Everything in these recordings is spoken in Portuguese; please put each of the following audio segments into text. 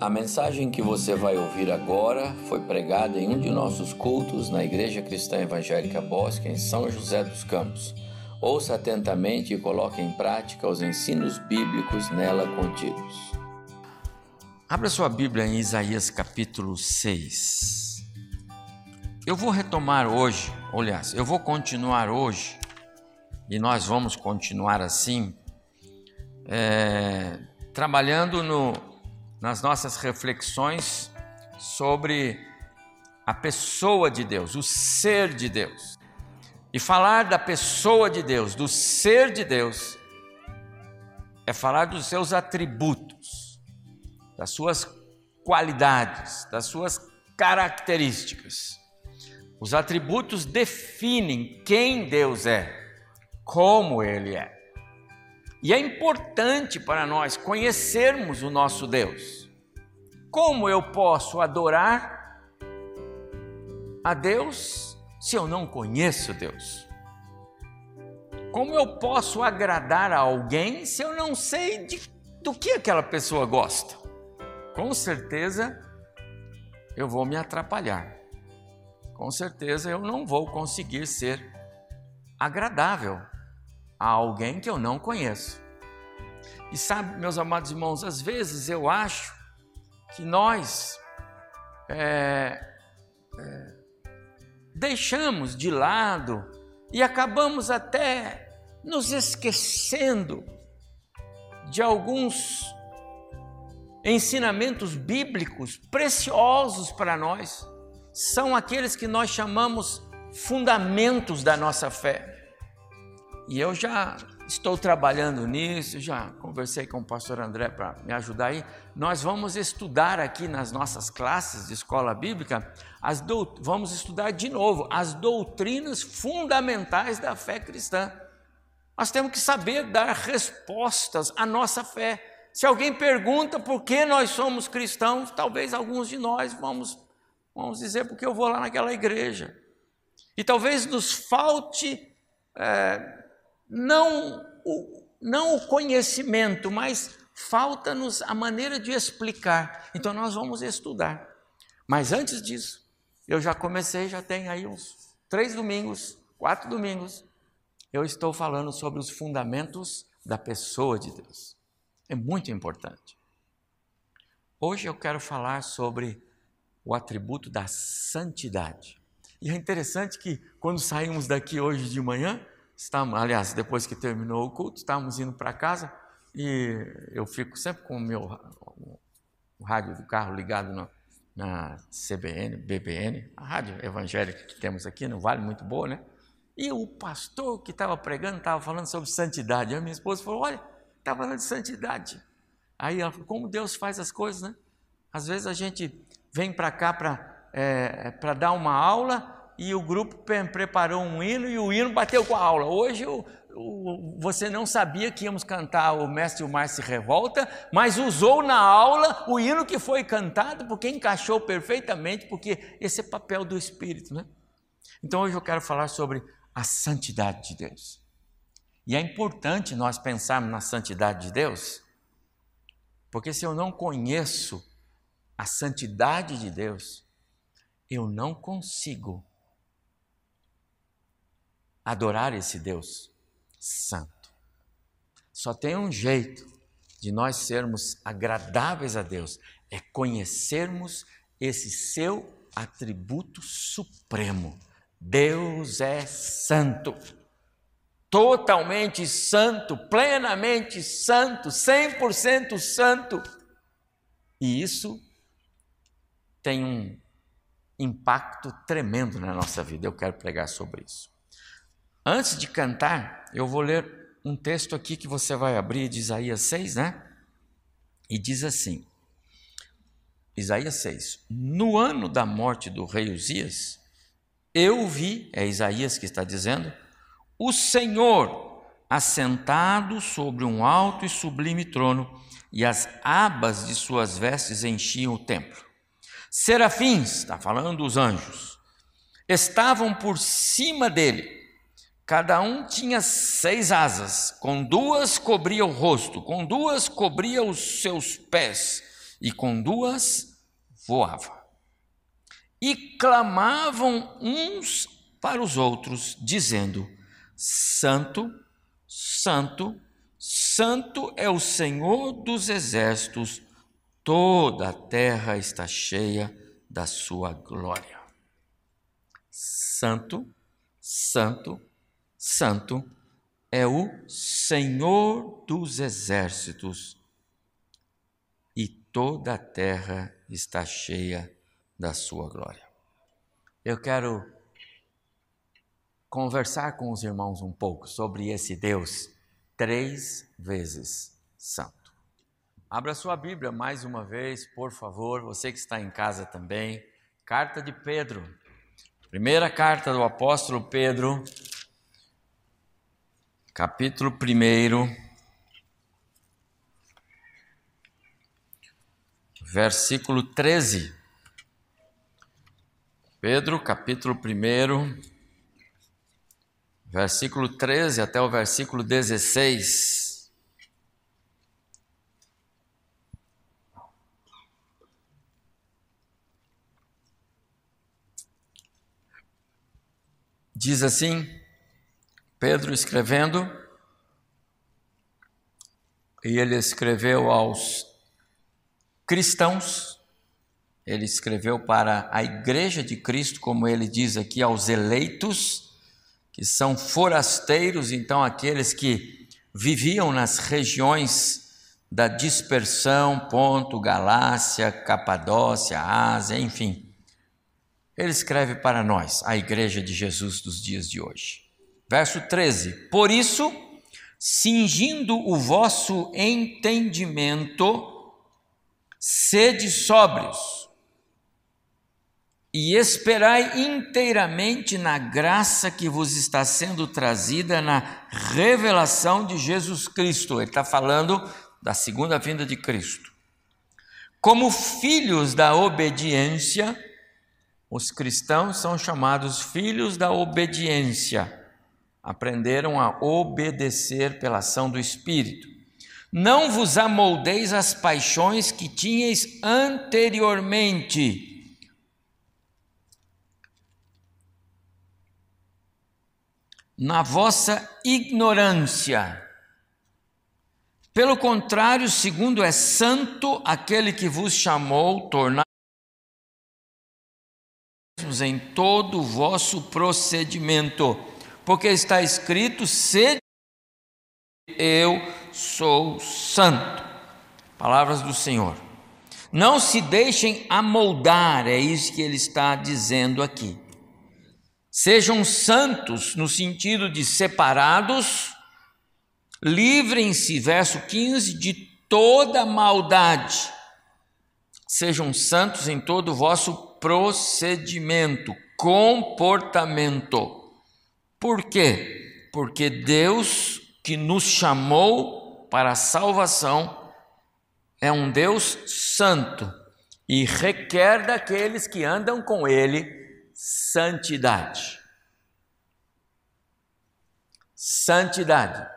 A mensagem que você vai ouvir agora foi pregada em um de nossos cultos na Igreja Cristã Evangélica Bosque, em São José dos Campos. Ouça atentamente e coloque em prática os ensinos bíblicos nela contidos. Abra sua Bíblia em Isaías capítulo 6. Eu vou retomar hoje, aliás, eu vou continuar hoje, e nós vamos continuar assim, é, trabalhando no, nas nossas reflexões sobre a pessoa de Deus, o ser de Deus. E falar da pessoa de Deus, do ser de Deus, é falar dos seus atributos, das suas qualidades, das suas características. Os atributos definem quem Deus é, como Ele é. E é importante para nós conhecermos o nosso Deus. Como eu posso adorar a Deus se eu não conheço Deus? Como eu posso agradar a alguém se eu não sei de, do que aquela pessoa gosta? Com certeza eu vou me atrapalhar. Com certeza eu não vou conseguir ser agradável a alguém que eu não conheço. E sabe, meus amados irmãos, às vezes eu acho que nós é, é, deixamos de lado e acabamos até nos esquecendo de alguns ensinamentos bíblicos preciosos para nós. São aqueles que nós chamamos fundamentos da nossa fé. E eu já estou trabalhando nisso, já conversei com o pastor André para me ajudar aí. Nós vamos estudar aqui nas nossas classes de escola bíblica, as do... vamos estudar de novo as doutrinas fundamentais da fé cristã. Nós temos que saber dar respostas à nossa fé. Se alguém pergunta por que nós somos cristãos, talvez alguns de nós vamos, vamos dizer porque eu vou lá naquela igreja. E talvez nos falte é, não o, não o conhecimento, mas falta-nos a maneira de explicar. Então nós vamos estudar. Mas antes disso, eu já comecei, já tem aí uns três domingos, quatro domingos, eu estou falando sobre os fundamentos da pessoa de Deus. É muito importante. Hoje eu quero falar sobre o atributo da santidade. E é interessante que quando saímos daqui hoje de manhã, Estamos, aliás, depois que terminou o culto, estávamos indo para casa e eu fico sempre com o meu o rádio do carro ligado na, na CBN, BBN, a rádio evangélica que temos aqui no Vale, muito boa, né? E o pastor que estava pregando estava falando sobre santidade. E a minha esposa falou: Olha, está falando de santidade. Aí ela falou: Como Deus faz as coisas, né? Às vezes a gente vem para cá para é, dar uma aula e o grupo preparou um hino e o hino bateu com a aula. Hoje o, o, você não sabia que íamos cantar o Mestre o Mar se revolta, mas usou na aula o hino que foi cantado porque encaixou perfeitamente, porque esse é papel do Espírito, né? Então hoje eu quero falar sobre a santidade de Deus. E é importante nós pensarmos na santidade de Deus, porque se eu não conheço a santidade de Deus, eu não consigo adorar esse Deus santo. Só tem um jeito de nós sermos agradáveis a Deus, é conhecermos esse seu atributo supremo. Deus é santo. Totalmente santo, plenamente santo, 100% santo. E isso tem um impacto tremendo na nossa vida. Eu quero pregar sobre isso. Antes de cantar, eu vou ler um texto aqui que você vai abrir de Isaías 6, né? E diz assim: Isaías 6: No ano da morte do rei Uzias, eu vi, é Isaías que está dizendo, o Senhor assentado sobre um alto e sublime trono, e as abas de suas vestes enchiam o templo. Serafins, está falando dos anjos, estavam por cima dele Cada um tinha seis asas, com duas cobria o rosto, com duas cobria os seus pés, e com duas voava. E clamavam uns para os outros, dizendo: Santo, Santo, Santo é o Senhor dos exércitos, toda a terra está cheia da sua glória. Santo, Santo, Santo é o Senhor dos exércitos, e toda a terra está cheia da sua glória. Eu quero conversar com os irmãos um pouco sobre esse Deus três vezes santo. Abra sua Bíblia mais uma vez, por favor, você que está em casa também. Carta de Pedro, primeira carta do apóstolo Pedro, capítulo 1, versículo 13. Pedro, capítulo 1, versículo 13 até o versículo 16. Diz assim, Pedro escrevendo, e ele escreveu aos cristãos, ele escreveu para a igreja de Cristo, como ele diz aqui, aos eleitos, que são forasteiros, então aqueles que viviam nas regiões da dispersão, Ponto, Galácia, Capadócia, Ásia, enfim. Ele escreve para nós, a igreja de Jesus dos dias de hoje. Verso 13: Por isso, cingindo o vosso entendimento, sede sóbrios e esperai inteiramente na graça que vos está sendo trazida na revelação de Jesus Cristo. Ele está falando da segunda vinda de Cristo. Como filhos da obediência, os cristãos são chamados filhos da obediência. Aprenderam a obedecer pela ação do Espírito. Não vos amoldeis as paixões que tinhais anteriormente na vossa ignorância. Pelo contrário, segundo é santo aquele que vos chamou, tornar em todo o vosso procedimento, porque está escrito: sede eu sou santo. Palavras do Senhor. Não se deixem amoldar, é isso que ele está dizendo aqui. Sejam santos no sentido de separados, livrem-se, verso 15, de toda maldade. Sejam santos em todo o vosso procedimento, comportamento. Por quê? Porque Deus que nos chamou para a salvação é um Deus santo e requer daqueles que andam com Ele santidade. Santidade.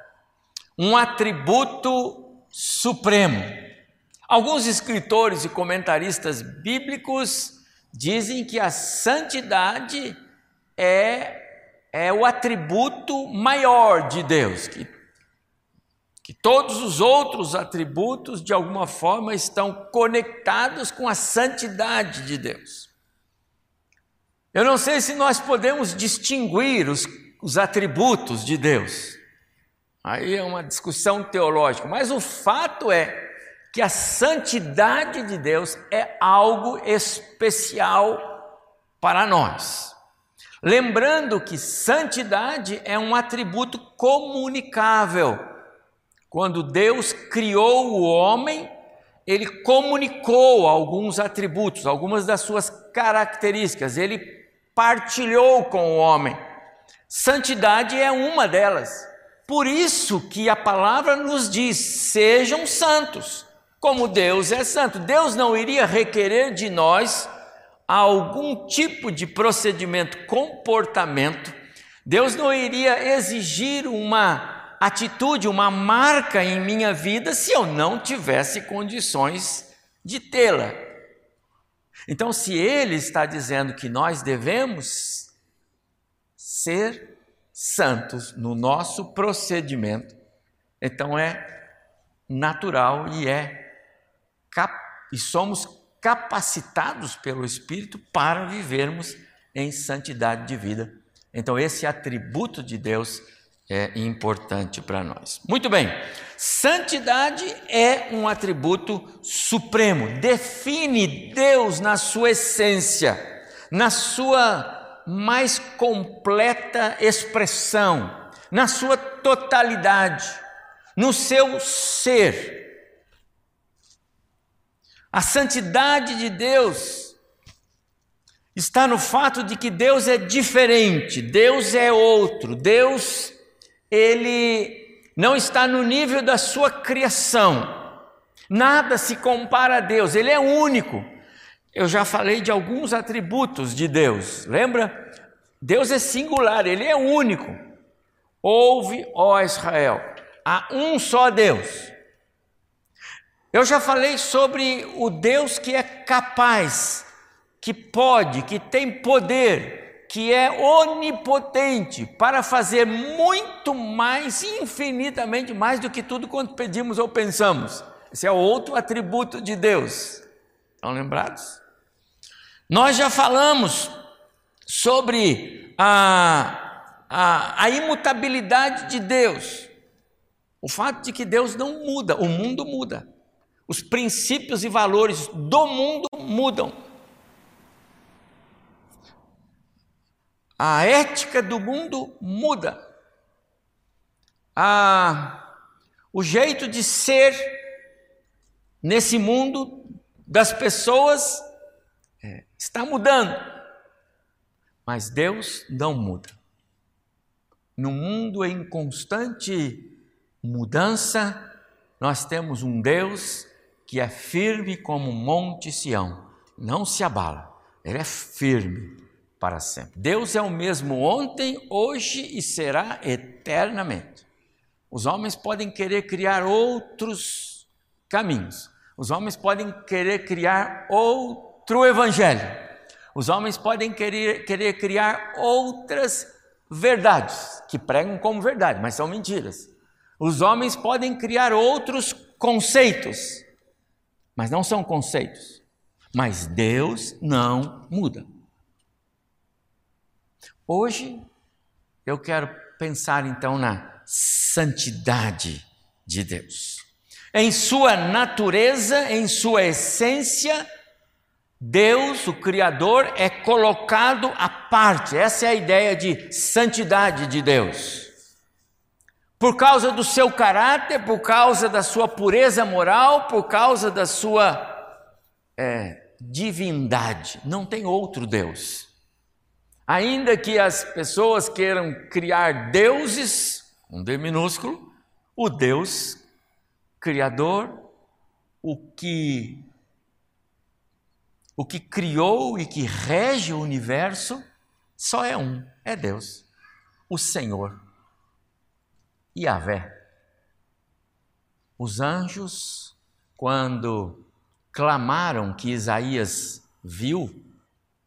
Um atributo supremo. Alguns escritores e comentaristas bíblicos dizem que a santidade é, é o atributo maior de Deus, que, que todos os outros atributos, de alguma forma, estão conectados com a santidade de Deus. Eu não sei se nós podemos distinguir os, os atributos de Deus. Aí é uma discussão teológica, mas o fato é que a santidade de Deus é algo especial para nós. Lembrando que santidade é um atributo comunicável. Quando Deus criou o homem, ele comunicou alguns atributos, algumas das suas características. Ele partilhou com o homem. Santidade é uma delas. Por isso que a palavra nos diz: sejam santos, como Deus é santo. Deus não iria requerer de nós algum tipo de procedimento, comportamento. Deus não iria exigir uma atitude, uma marca em minha vida se eu não tivesse condições de tê-la. Então, se ele está dizendo que nós devemos ser santos no nosso procedimento, então é natural e é e somos capacitados pelo Espírito para vivermos em santidade de vida. Então, esse atributo de Deus é importante para nós. Muito bem, santidade é um atributo supremo, define Deus na sua essência, na sua mais completa expressão, na sua totalidade, no seu ser. A santidade de Deus está no fato de que Deus é diferente, Deus é outro, Deus ele não está no nível da sua criação. Nada se compara a Deus, ele é único. Eu já falei de alguns atributos de Deus, lembra? Deus é singular, ele é único. Ouve, ó Israel, há um só Deus. Eu já falei sobre o Deus que é capaz, que pode, que tem poder, que é onipotente para fazer muito mais, infinitamente mais do que tudo quanto pedimos ou pensamos. Esse é outro atributo de Deus. Estão lembrados? Nós já falamos sobre a, a, a imutabilidade de Deus. O fato de que Deus não muda, o mundo muda. Os princípios e valores do mundo mudam. A ética do mundo muda. A, o jeito de ser nesse mundo das pessoas é, está mudando. Mas Deus não muda. No mundo em constante mudança, nós temos um Deus que é firme como monte Sião, não se abala, ele é firme para sempre. Deus é o mesmo ontem, hoje e será eternamente. Os homens podem querer criar outros caminhos, os homens podem querer criar outro evangelho, os homens podem querer, querer criar outras verdades que pregam como verdade, mas são mentiras. Os homens podem criar outros conceitos mas não são conceitos. Mas Deus não muda. Hoje eu quero pensar então na santidade de Deus. Em sua natureza, em sua essência, Deus, o Criador, é colocado à parte. Essa é a ideia de santidade de Deus por causa do seu caráter, por causa da sua pureza moral, por causa da sua é, divindade. Não tem outro Deus. Ainda que as pessoas queiram criar deuses, um D minúsculo, o Deus Criador, o que o que criou e que rege o universo, só é um, é Deus, o Senhor. Yahvé. Os anjos, quando clamaram que Isaías viu,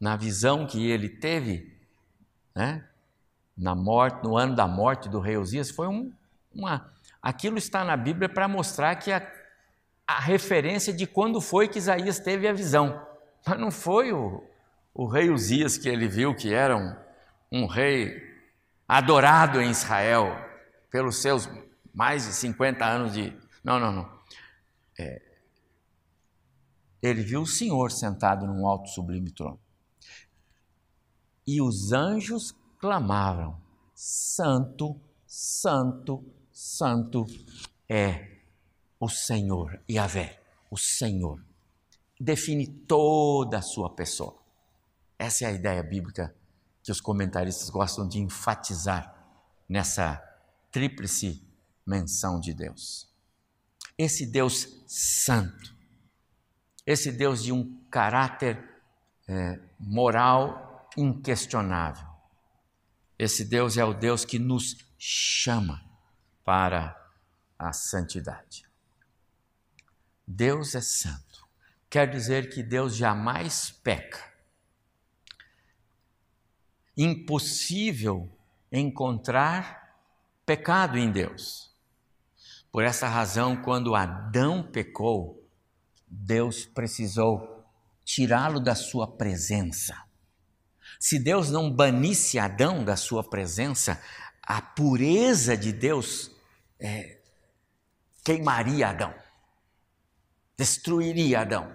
na visão que ele teve, né, na morte, no ano da morte do rei Uzias, foi um, uma. Aquilo está na Bíblia para mostrar que a, a referência de quando foi que Isaías teve a visão. Mas não foi o, o rei Uzias que ele viu, que era um, um rei adorado em Israel, pelos seus mais de 50 anos de. Não, não, não. É, ele viu o Senhor sentado num alto sublime trono. E os anjos clamavam: Santo, Santo, Santo é o Senhor, Yahvé, o Senhor. Define toda a sua pessoa. Essa é a ideia bíblica que os comentaristas gostam de enfatizar nessa tríplice menção de Deus. Esse Deus santo, esse Deus de um caráter é, moral inquestionável, esse Deus é o Deus que nos chama para a santidade. Deus é santo, quer dizer que Deus jamais peca. Impossível encontrar pecado em Deus. Por essa razão, quando Adão pecou, Deus precisou tirá-lo da sua presença. Se Deus não banisse Adão da sua presença, a pureza de Deus é, queimaria Adão, destruiria Adão.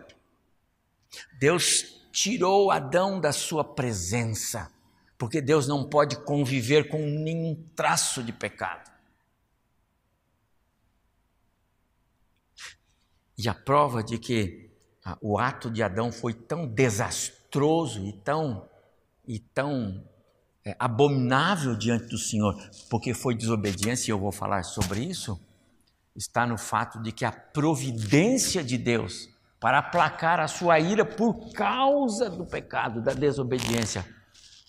Deus tirou Adão da sua presença, porque Deus não pode conviver com nenhum traço de pecado. E a prova de que ah, o ato de Adão foi tão desastroso e tão, e tão é, abominável diante do Senhor, porque foi desobediência, e eu vou falar sobre isso, está no fato de que a providência de Deus para aplacar a sua ira por causa do pecado, da desobediência,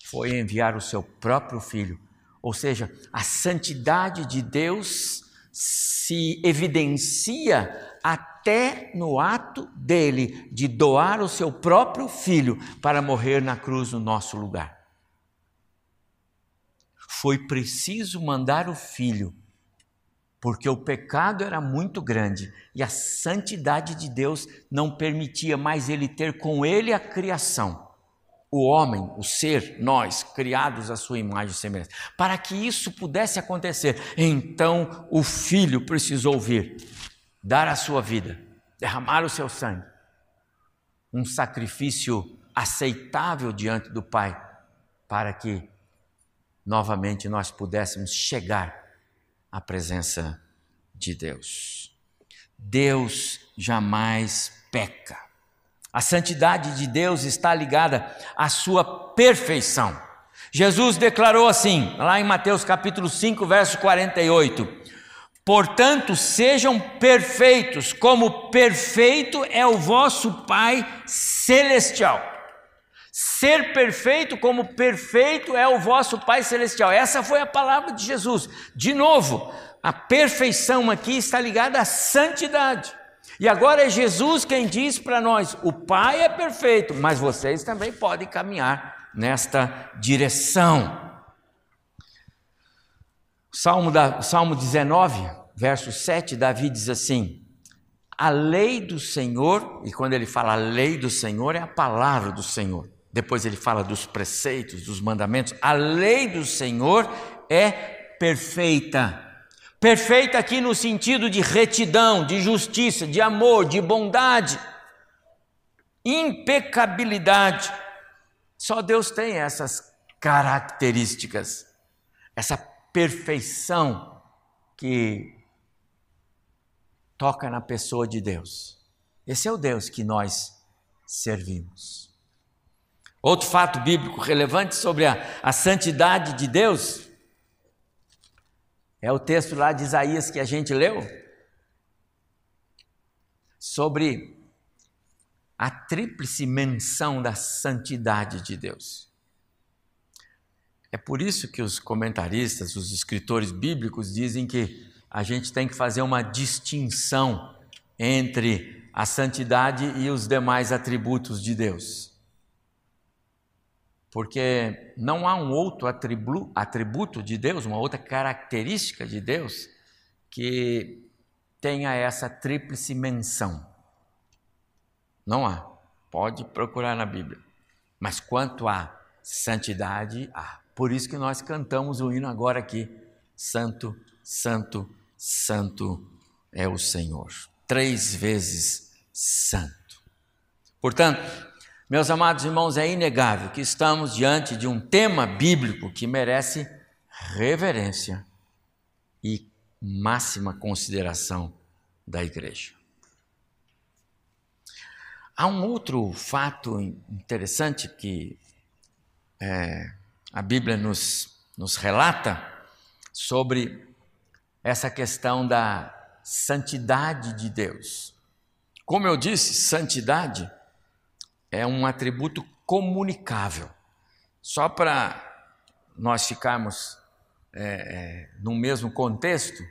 foi enviar o seu próprio filho. Ou seja, a santidade de Deus se evidencia até no ato dele de doar o seu próprio filho para morrer na cruz no nosso lugar. Foi preciso mandar o filho, porque o pecado era muito grande e a santidade de Deus não permitia mais ele ter com ele a criação o homem, o ser, nós, criados à sua imagem e semelhança. Para que isso pudesse acontecer, então o filho precisou vir dar a sua vida, derramar o seu sangue, um sacrifício aceitável diante do Pai, para que novamente nós pudéssemos chegar à presença de Deus. Deus jamais peca. A santidade de Deus está ligada à sua perfeição. Jesus declarou assim, lá em Mateus capítulo 5, verso 48: Portanto, sejam perfeitos, como perfeito é o vosso Pai celestial. Ser perfeito como perfeito é o vosso Pai celestial. Essa foi a palavra de Jesus. De novo, a perfeição aqui está ligada à santidade. E agora é Jesus quem diz para nós: o Pai é perfeito, mas vocês também podem caminhar nesta direção. Salmo, da, Salmo 19, verso 7, Davi diz assim: A lei do Senhor, e quando ele fala a lei do Senhor, é a palavra do Senhor. Depois ele fala dos preceitos, dos mandamentos. A lei do Senhor é perfeita. Perfeita aqui no sentido de retidão, de justiça, de amor, de bondade, impecabilidade. Só Deus tem essas características, essa perfeição que toca na pessoa de Deus. Esse é o Deus que nós servimos. Outro fato bíblico relevante sobre a, a santidade de Deus é o texto lá de Isaías que a gente leu sobre a tríplice menção da santidade de Deus. É por isso que os comentaristas, os escritores bíblicos dizem que a gente tem que fazer uma distinção entre a santidade e os demais atributos de Deus. Porque não há um outro atributo de Deus, uma outra característica de Deus que tenha essa tríplice menção. Não há. Pode procurar na Bíblia. Mas quanto à santidade, há. Por isso que nós cantamos o hino agora aqui: Santo, Santo, Santo é o Senhor. Três vezes Santo. Portanto, meus amados irmãos, é inegável que estamos diante de um tema bíblico que merece reverência e máxima consideração da igreja. Há um outro fato interessante que é, a Bíblia nos, nos relata sobre essa questão da santidade de Deus. Como eu disse, santidade é um atributo comunicável. Só para nós ficarmos é, é, no mesmo contexto,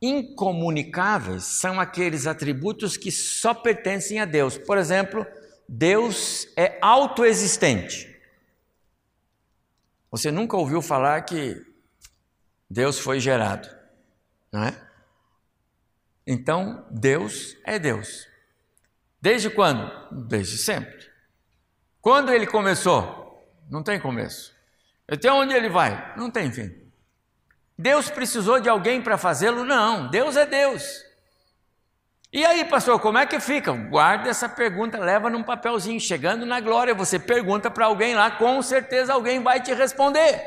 incomunicáveis são aqueles atributos que só pertencem a Deus. Por exemplo, Deus é autoexistente. Você nunca ouviu falar que Deus foi gerado, não é? Então, Deus é Deus. Desde quando? Desde sempre. Quando ele começou? Não tem começo. Até onde ele vai? Não tem fim. Deus precisou de alguém para fazê-lo? Não, Deus é Deus. E aí, pastor, como é que fica? Guarda essa pergunta, leva num papelzinho. Chegando na glória, você pergunta para alguém lá, com certeza alguém vai te responder.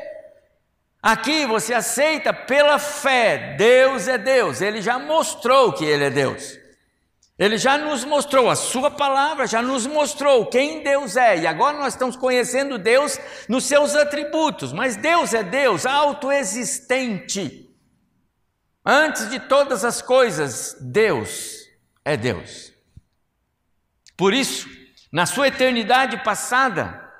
Aqui você aceita pela fé, Deus é Deus, ele já mostrou que ele é Deus. Ele já nos mostrou, a Sua palavra já nos mostrou quem Deus é, e agora nós estamos conhecendo Deus nos seus atributos, mas Deus é Deus autoexistente. Antes de todas as coisas, Deus é Deus. Por isso, na sua eternidade passada,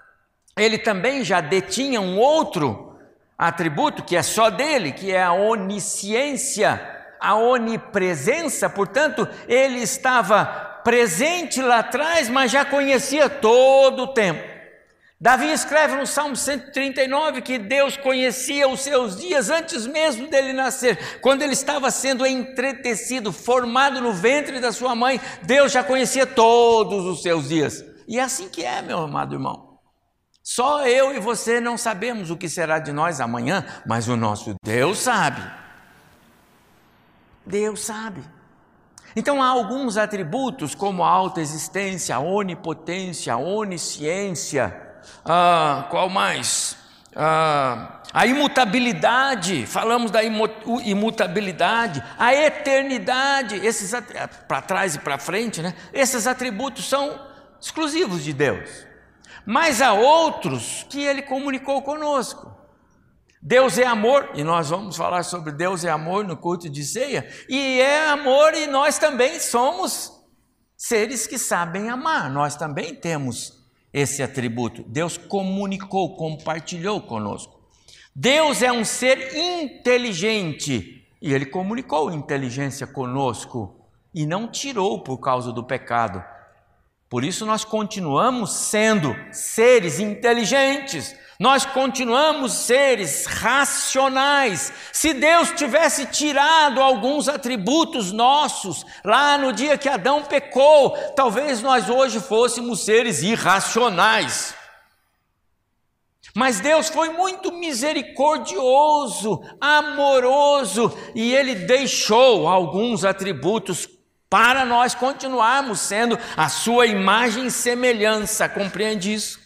ele também já detinha um outro atributo que é só dele, que é a onisciência a onipresença, portanto, ele estava presente lá atrás, mas já conhecia todo o tempo. Davi escreve no Salmo 139 que Deus conhecia os seus dias antes mesmo dele nascer. Quando ele estava sendo entretecido, formado no ventre da sua mãe, Deus já conhecia todos os seus dias. E é assim que é, meu amado irmão. Só eu e você não sabemos o que será de nós amanhã, mas o nosso Deus sabe. Deus sabe. Então há alguns atributos como a alta existência, a onipotência, a onisciência, ah, qual mais? Ah, a imutabilidade, falamos da imutabilidade, a eternidade, esses para trás e para frente, né? Esses atributos são exclusivos de Deus. Mas há outros que ele comunicou conosco. Deus é amor, e nós vamos falar sobre Deus é amor no culto de ceia, e é amor, e nós também somos seres que sabem amar, nós também temos esse atributo. Deus comunicou, compartilhou conosco. Deus é um ser inteligente, e Ele comunicou inteligência conosco, e não tirou por causa do pecado. Por isso nós continuamos sendo seres inteligentes nós continuamos seres racionais. Se Deus tivesse tirado alguns atributos nossos lá no dia que Adão pecou, talvez nós hoje fôssemos seres irracionais. Mas Deus foi muito misericordioso, amoroso, e Ele deixou alguns atributos para nós continuarmos sendo a Sua imagem e semelhança. Compreende isso?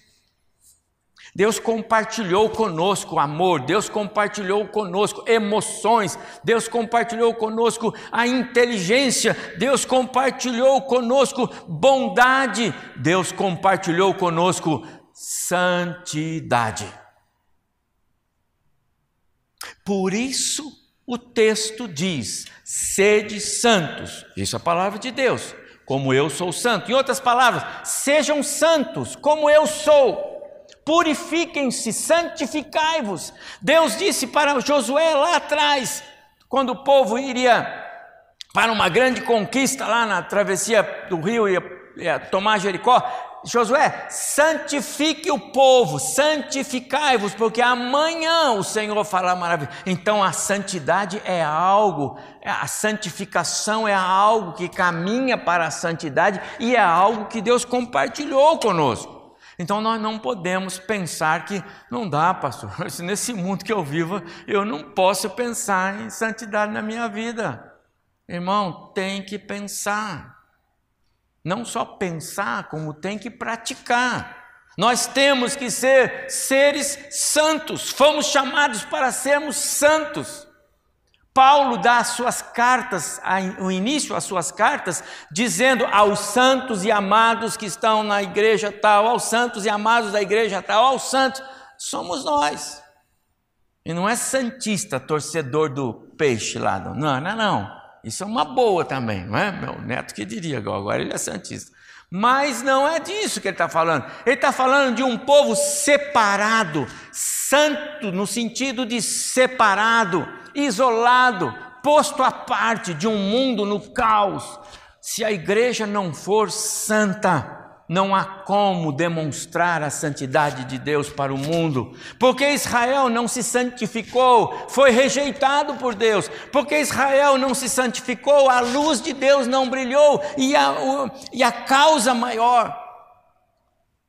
Deus compartilhou conosco amor, Deus compartilhou conosco emoções, Deus compartilhou conosco a inteligência, Deus compartilhou conosco bondade, Deus compartilhou conosco santidade. Por isso o texto diz: sede santos, isso é a palavra de Deus, como eu sou santo. Em outras palavras, sejam santos, como eu sou purifiquem-se, santificai-vos. Deus disse para Josué lá atrás, quando o povo iria para uma grande conquista lá na travessia do rio, ia tomar Jericó. Josué, santifique o povo, santificai-vos, porque amanhã o Senhor fará maravilha. Então a santidade é algo, a santificação é algo que caminha para a santidade e é algo que Deus compartilhou conosco. Então nós não podemos pensar que não dá, pastor. Nesse mundo que eu vivo, eu não posso pensar em santidade na minha vida. Irmão, tem que pensar. Não só pensar, como tem que praticar. Nós temos que ser seres santos. Fomos chamados para sermos santos. Paulo dá as suas cartas, o início às suas cartas, dizendo aos santos e amados que estão na igreja tal, aos santos e amados da igreja tal, aos santos, somos nós. E não é santista, torcedor do peixe lá, não, não, não. Isso é uma boa também, não é? Meu neto que diria, agora ele é santista. Mas não é disso que ele está falando. Ele está falando de um povo separado, santo no sentido de separado, isolado, posto à parte de um mundo no caos, se a igreja não for santa, não há como demonstrar a santidade de Deus para o mundo, porque Israel não se santificou, foi rejeitado por Deus, porque Israel não se santificou, a luz de Deus não brilhou, e a, o, e a causa maior,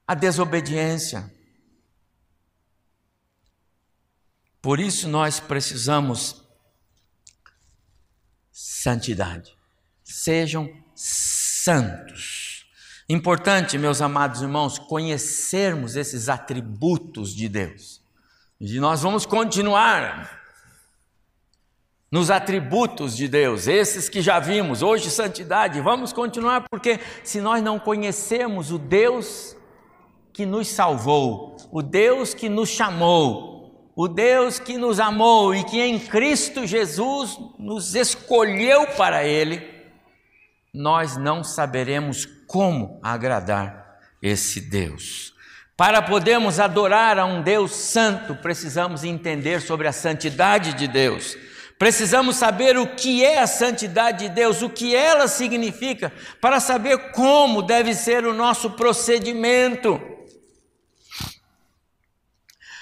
a desobediência. Por isso nós precisamos santidade. Sejam santos. Importante, meus amados irmãos, conhecermos esses atributos de Deus. E nós vamos continuar nos atributos de Deus, esses que já vimos, hoje santidade, vamos continuar porque se nós não conhecemos o Deus que nos salvou, o Deus que nos chamou, o Deus que nos amou e que em Cristo Jesus nos escolheu para Ele, nós não saberemos como agradar esse Deus. Para podermos adorar a um Deus santo, precisamos entender sobre a santidade de Deus. Precisamos saber o que é a santidade de Deus, o que ela significa, para saber como deve ser o nosso procedimento.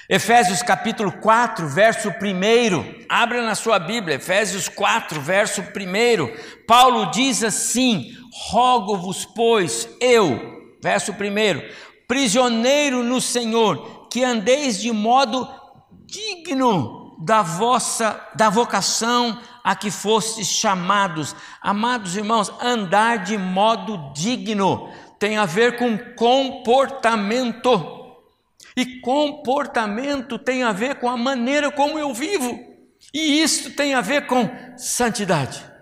Efésios capítulo 4, verso 1. Abra na sua Bíblia, Efésios 4, verso 1. Paulo diz assim: Rogo-vos, pois, eu, verso 1, prisioneiro no Senhor, que andeis de modo digno da vossa da vocação a que fostes chamados. Amados irmãos, andar de modo digno tem a ver com comportamento. E comportamento tem a ver com a maneira como eu vivo. E isso tem a ver com santidade.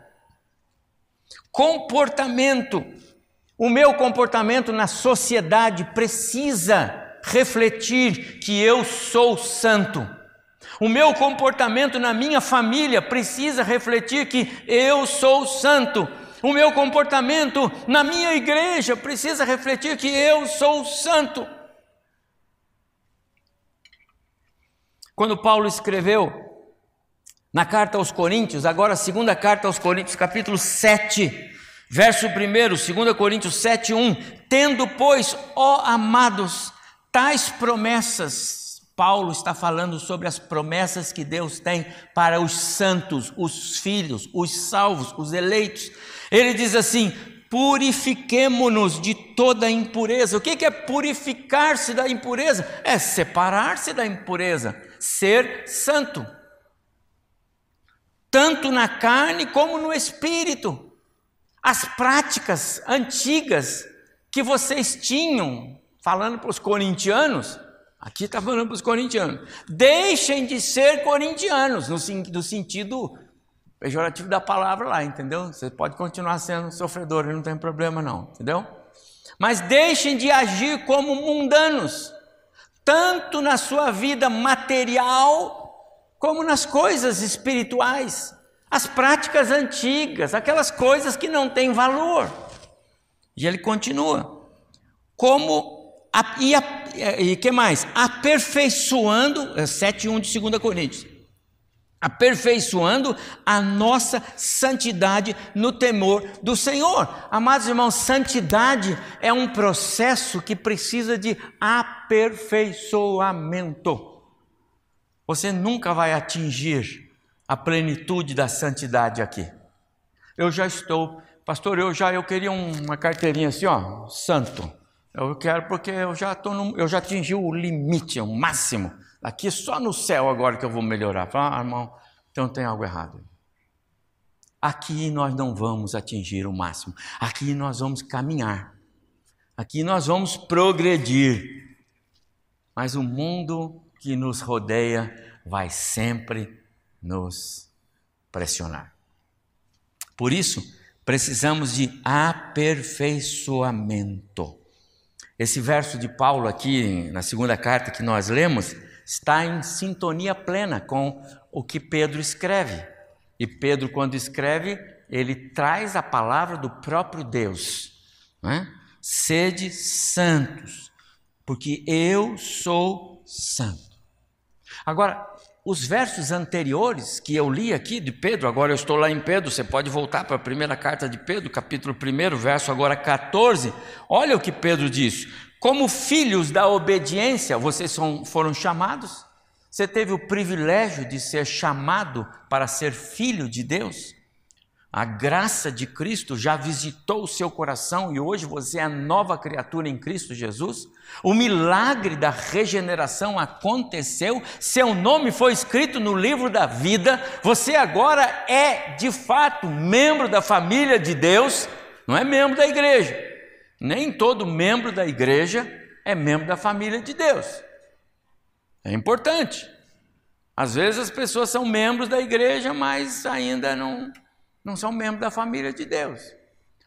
Comportamento. O meu comportamento na sociedade precisa refletir que eu sou santo. O meu comportamento na minha família precisa refletir que eu sou santo. O meu comportamento na minha igreja precisa refletir que eu sou santo. Quando Paulo escreveu na carta aos Coríntios, agora a segunda carta aos Coríntios, capítulo 7, verso 1, 2 Coríntios 7, 1. Tendo, pois, ó amados, tais promessas, Paulo está falando sobre as promessas que Deus tem para os santos, os filhos, os salvos, os eleitos. Ele diz assim: purifiquemo-nos de toda impureza. O que é purificar-se da impureza? É separar-se da impureza ser santo, tanto na carne como no espírito. As práticas antigas que vocês tinham, falando para os corintianos, aqui está falando para os corintianos, deixem de ser corintianos, no, no sentido pejorativo da palavra lá, entendeu? Você pode continuar sendo sofredor, não tem problema não, entendeu? Mas deixem de agir como mundanos tanto na sua vida material, como nas coisas espirituais, as práticas antigas, aquelas coisas que não têm valor. E ele continua, como a, e, a, e que mais? Aperfeiçoando, 7:1 é de 2 Coríntios aperfeiçoando a nossa santidade no temor do Senhor. Amados irmãos, santidade é um processo que precisa de aperfeiçoamento. Você nunca vai atingir a plenitude da santidade aqui. Eu já estou, pastor, eu já eu queria uma carteirinha assim, ó, santo. Eu quero porque eu já tô no, eu já atingi o limite, o máximo. Aqui só no céu agora que eu vou melhorar. Fala, ah, irmão, então tem algo errado. Aqui nós não vamos atingir o máximo. Aqui nós vamos caminhar. Aqui nós vamos progredir. Mas o mundo que nos rodeia vai sempre nos pressionar. Por isso, precisamos de aperfeiçoamento. Esse verso de Paulo aqui, na segunda carta que nós lemos, está em sintonia plena com o que Pedro escreve. E Pedro, quando escreve, ele traz a palavra do próprio Deus. Né? Sede santos, porque eu sou santo. Agora, os versos anteriores que eu li aqui de Pedro, agora eu estou lá em Pedro, você pode voltar para a primeira carta de Pedro, capítulo 1, verso agora 14. Olha o que Pedro diz: Como filhos da obediência, vocês são, foram chamados? Você teve o privilégio de ser chamado para ser filho de Deus? A graça de Cristo já visitou o seu coração e hoje você é nova criatura em Cristo Jesus? O milagre da regeneração aconteceu, seu nome foi escrito no livro da vida, você agora é de fato membro da família de Deus, não é membro da igreja. Nem todo membro da igreja é membro da família de Deus. É importante. Às vezes as pessoas são membros da igreja, mas ainda não não são membros da família de Deus.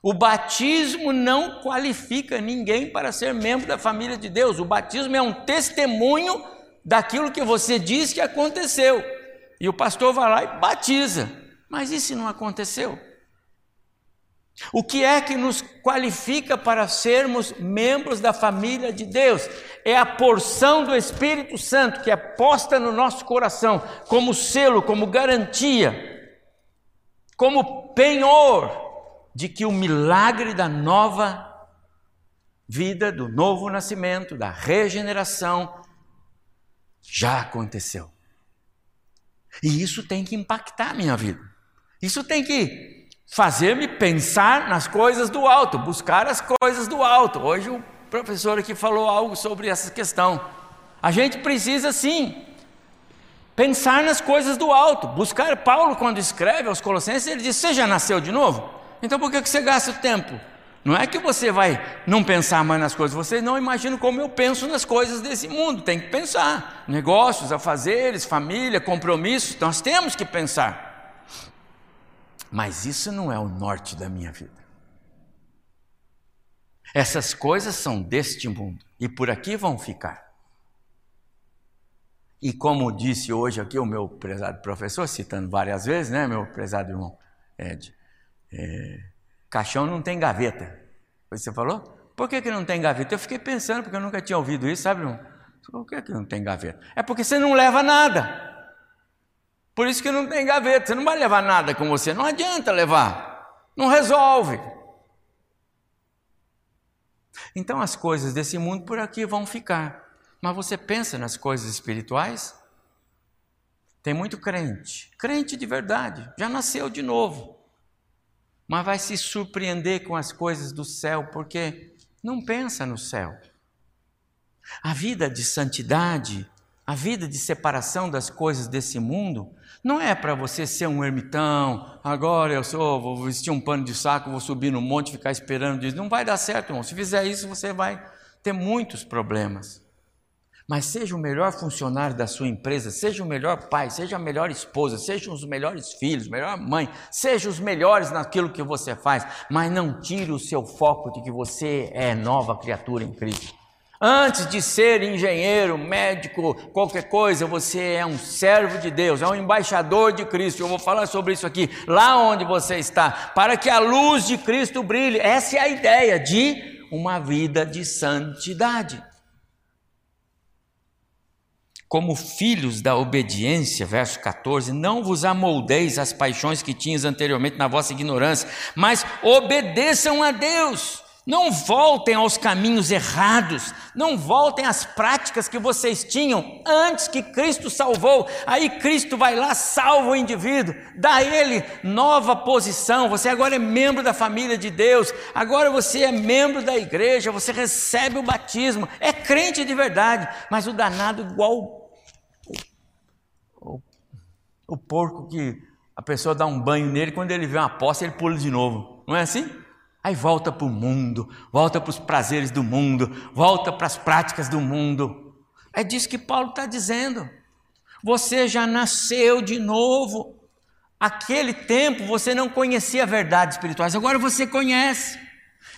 O batismo não qualifica ninguém para ser membro da família de Deus. O batismo é um testemunho daquilo que você diz que aconteceu. E o pastor vai lá e batiza. Mas e se não aconteceu? O que é que nos qualifica para sermos membros da família de Deus? É a porção do Espírito Santo que é posta no nosso coração como selo, como garantia como penhor de que o milagre da nova vida, do novo nascimento, da regeneração, já aconteceu. E isso tem que impactar a minha vida. Isso tem que fazer-me pensar nas coisas do alto, buscar as coisas do alto. Hoje o professor aqui falou algo sobre essa questão. A gente precisa sim Pensar nas coisas do alto, buscar Paulo quando escreve aos Colossenses, ele diz: Você já nasceu de novo? Então por que você gasta o tempo? Não é que você vai não pensar mais nas coisas, você não imagina como eu penso nas coisas desse mundo, tem que pensar. Negócios, afazeres, família, compromissos, nós temos que pensar. Mas isso não é o norte da minha vida. Essas coisas são deste mundo e por aqui vão ficar. E como disse hoje aqui o meu prezado professor, citando várias vezes, né, meu prezado irmão Ed, é, caixão não tem gaveta. Você falou? Por que, que não tem gaveta? Eu fiquei pensando, porque eu nunca tinha ouvido isso, sabe, irmão? Por que, que não tem gaveta? É porque você não leva nada. Por isso que não tem gaveta. Você não vai levar nada com você. Não adianta levar. Não resolve. Então as coisas desse mundo por aqui vão ficar. Mas você pensa nas coisas espirituais? Tem muito crente, crente de verdade, já nasceu de novo, mas vai se surpreender com as coisas do céu porque não pensa no céu. A vida de santidade, a vida de separação das coisas desse mundo, não é para você ser um ermitão, agora eu sou, vou vestir um pano de saco, vou subir no monte ficar esperando disso. Não vai dar certo, irmão. Se fizer isso, você vai ter muitos problemas. Mas seja o melhor funcionário da sua empresa, seja o melhor pai, seja a melhor esposa, sejam os melhores filhos, melhor mãe, seja os melhores naquilo que você faz, mas não tire o seu foco de que você é nova criatura em Cristo. Antes de ser engenheiro, médico, qualquer coisa, você é um servo de Deus, é um embaixador de Cristo. Eu vou falar sobre isso aqui, lá onde você está, para que a luz de Cristo brilhe. Essa é a ideia de uma vida de santidade como filhos da obediência, verso 14, não vos amoldeis às paixões que tinhas anteriormente na vossa ignorância, mas obedeçam a Deus. Não voltem aos caminhos errados, não voltem às práticas que vocês tinham antes que Cristo salvou. Aí Cristo vai lá, salva o indivíduo, dá a ele nova posição. Você agora é membro da família de Deus, agora você é membro da igreja, você recebe o batismo, é crente de verdade, mas o danado, igual o porco que a pessoa dá um banho nele, quando ele vê uma poça, ele pula de novo. Não é assim? Aí volta para o mundo, volta para os prazeres do mundo, volta para as práticas do mundo. É disso que Paulo está dizendo. Você já nasceu de novo. Aquele tempo você não conhecia verdades espirituais, agora você conhece.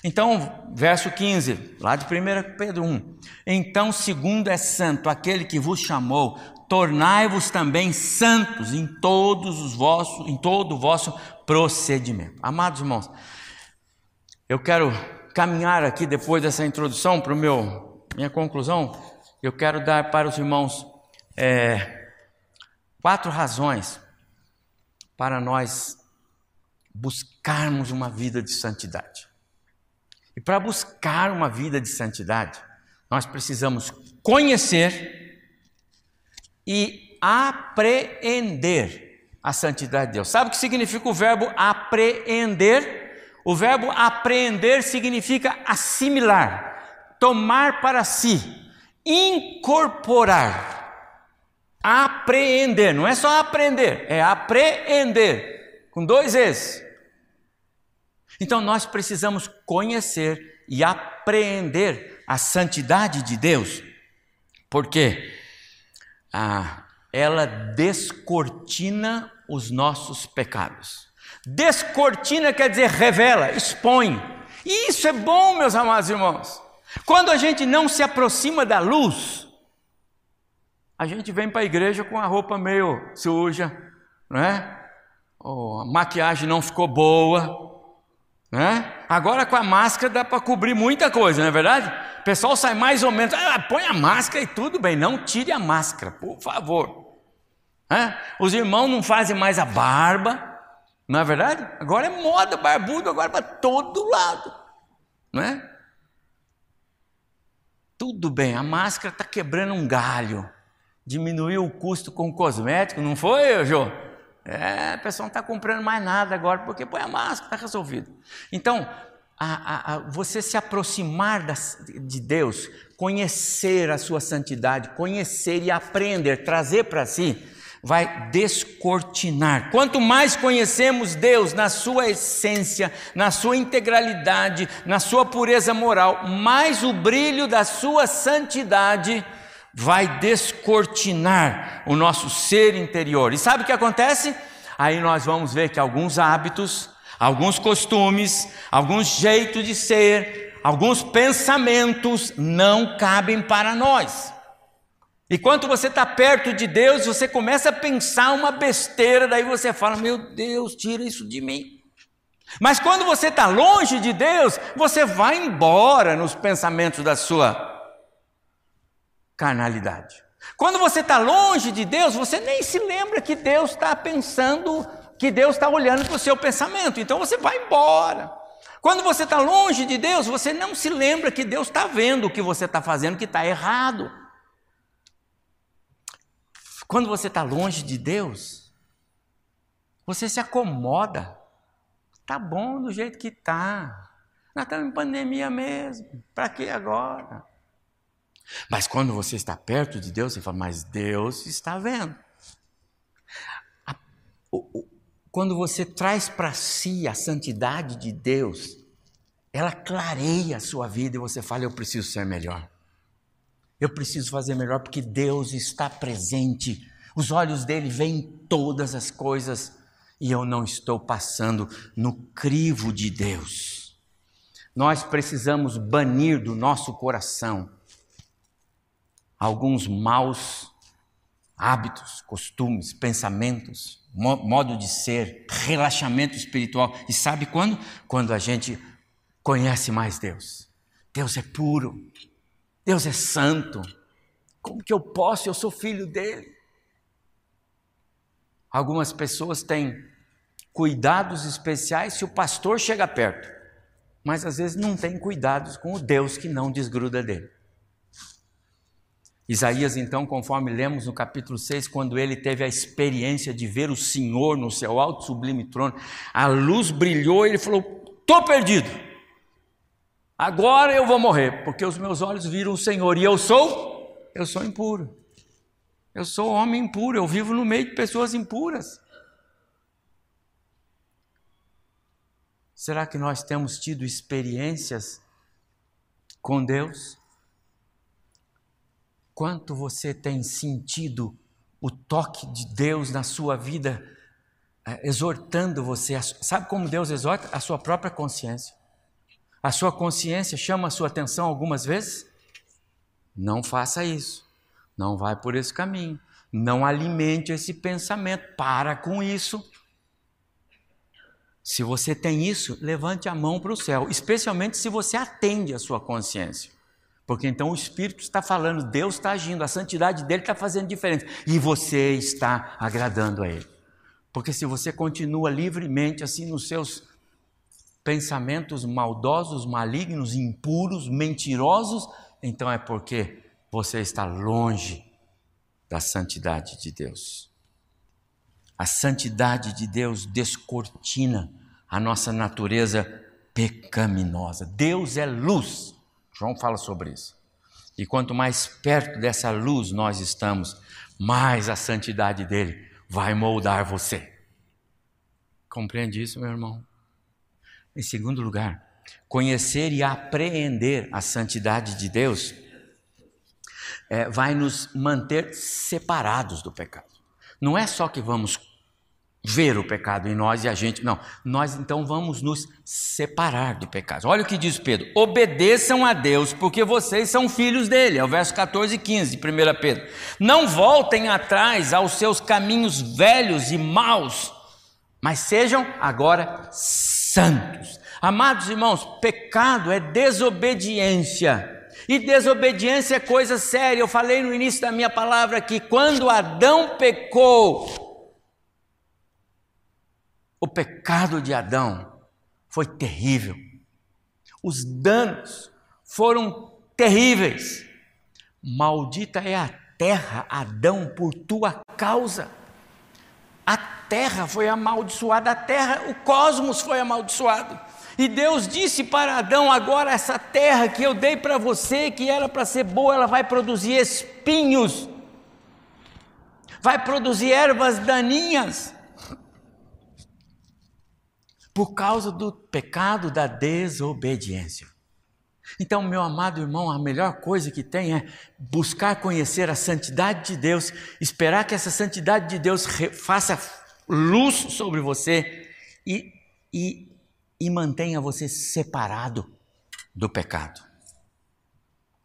Então, verso 15, lá de 1 Pedro 1. Então, segundo é santo aquele que vos chamou tornai-vos também santos em todos os vossos, em todo o vosso procedimento. Amados irmãos, eu quero caminhar aqui depois dessa introdução para o meu minha conclusão. Eu quero dar para os irmãos é, quatro razões para nós buscarmos uma vida de santidade. E para buscar uma vida de santidade, nós precisamos conhecer e apreender a santidade de Deus. Sabe o que significa o verbo apreender? O verbo apreender significa assimilar, tomar para si, incorporar. Apreender, não é só aprender, é apreender, com dois Es. Então nós precisamos conhecer e apreender a santidade de Deus, porque ah, ela descortina os nossos pecados. Descortina quer dizer revela, expõe. E isso é bom, meus amados irmãos. Quando a gente não se aproxima da luz, a gente vem para a igreja com a roupa meio suja, não é? Oh, a maquiagem não ficou boa, né? Agora com a máscara dá para cobrir muita coisa, não é verdade? O pessoal sai mais ou menos, ah, põe a máscara e tudo bem, não tire a máscara, por favor. Né? Os irmãos não fazem mais a barba, não é verdade? Agora é moda, barbudo, agora para todo lado, não é? Tudo bem, a máscara está quebrando um galho, diminuiu o custo com o cosmético, não foi, Jô? É, a pessoa não está comprando mais nada agora, porque põe a máscara, está resolvido. Então, a, a, a, você se aproximar das, de Deus, conhecer a sua santidade, conhecer e aprender, trazer para si, vai descortinar. Quanto mais conhecemos Deus na sua essência, na sua integralidade, na sua pureza moral, mais o brilho da sua santidade vai descortinar o nosso ser interior. E sabe o que acontece? Aí nós vamos ver que alguns hábitos, alguns costumes, alguns jeitos de ser, alguns pensamentos não cabem para nós. E quando você está perto de Deus, você começa a pensar uma besteira, daí você fala: Meu Deus, tira isso de mim. Mas quando você está longe de Deus, você vai embora nos pensamentos da sua carnalidade. Quando você está longe de Deus, você nem se lembra que Deus está pensando, que Deus está olhando para o seu pensamento, então você vai embora. Quando você está longe de Deus, você não se lembra que Deus está vendo o que você está fazendo que está errado. Quando você está longe de Deus, você se acomoda. Está bom do jeito que está. Nós estamos em pandemia mesmo. Para que agora? Mas quando você está perto de Deus, você fala, mas Deus está vendo. quando você traz para si a santidade de Deus, ela clareia a sua vida e você fala, eu preciso ser melhor. Eu preciso fazer melhor porque Deus está presente. Os olhos dele veem todas as coisas e eu não estou passando no crivo de Deus. Nós precisamos banir do nosso coração alguns maus hábitos, costumes, pensamentos, modo de ser, relaxamento espiritual. E sabe quando? Quando a gente conhece mais Deus. Deus é puro, Deus é santo. Como que eu posso? Eu sou filho dele. Algumas pessoas têm cuidados especiais se o pastor chega perto, mas às vezes não tem cuidados com o Deus que não desgruda dele. Isaías, então, conforme lemos no capítulo 6, quando ele teve a experiência de ver o Senhor no seu alto sublime trono, a luz brilhou e ele falou: Estou perdido, agora eu vou morrer, porque os meus olhos viram o Senhor e eu sou, eu sou impuro, eu sou homem impuro, eu vivo no meio de pessoas impuras. Será que nós temos tido experiências com Deus? Quanto você tem sentido o toque de Deus na sua vida, é, exortando você? Sabe como Deus exorta? A sua própria consciência. A sua consciência chama a sua atenção algumas vezes? Não faça isso. Não vai por esse caminho. Não alimente esse pensamento. Para com isso. Se você tem isso, levante a mão para o céu, especialmente se você atende a sua consciência. Porque então o Espírito está falando, Deus está agindo, a santidade dele está fazendo diferença. E você está agradando a ele. Porque se você continua livremente assim nos seus pensamentos maldosos, malignos, impuros, mentirosos, então é porque você está longe da santidade de Deus. A santidade de Deus descortina a nossa natureza pecaminosa. Deus é luz. João fala sobre isso. E quanto mais perto dessa luz nós estamos, mais a santidade dele vai moldar você. Compreende isso, meu irmão? Em segundo lugar, conhecer e apreender a santidade de Deus é, vai nos manter separados do pecado. Não é só que vamos ver o pecado em nós e a gente. Não, nós então vamos nos separar do pecado. Olha o que diz Pedro: obedeçam a Deus, porque vocês são filhos dele. É o verso 14 e 15 de 1 Pedro. Não voltem atrás aos seus caminhos velhos e maus, mas sejam agora santos. Amados irmãos, pecado é desobediência. E desobediência é coisa séria. Eu falei no início da minha palavra que quando Adão pecou, o pecado de Adão foi terrível. Os danos foram terríveis. Maldita é a terra, Adão, por tua causa. A terra foi amaldiçoada, a terra, o cosmos foi amaldiçoado. E Deus disse para Adão: agora essa terra que eu dei para você, que era para ser boa, ela vai produzir espinhos, vai produzir ervas daninhas por causa do pecado da desobediência. Então, meu amado irmão, a melhor coisa que tem é buscar conhecer a santidade de Deus, esperar que essa santidade de Deus faça luz sobre você e, e, e mantenha você separado do pecado.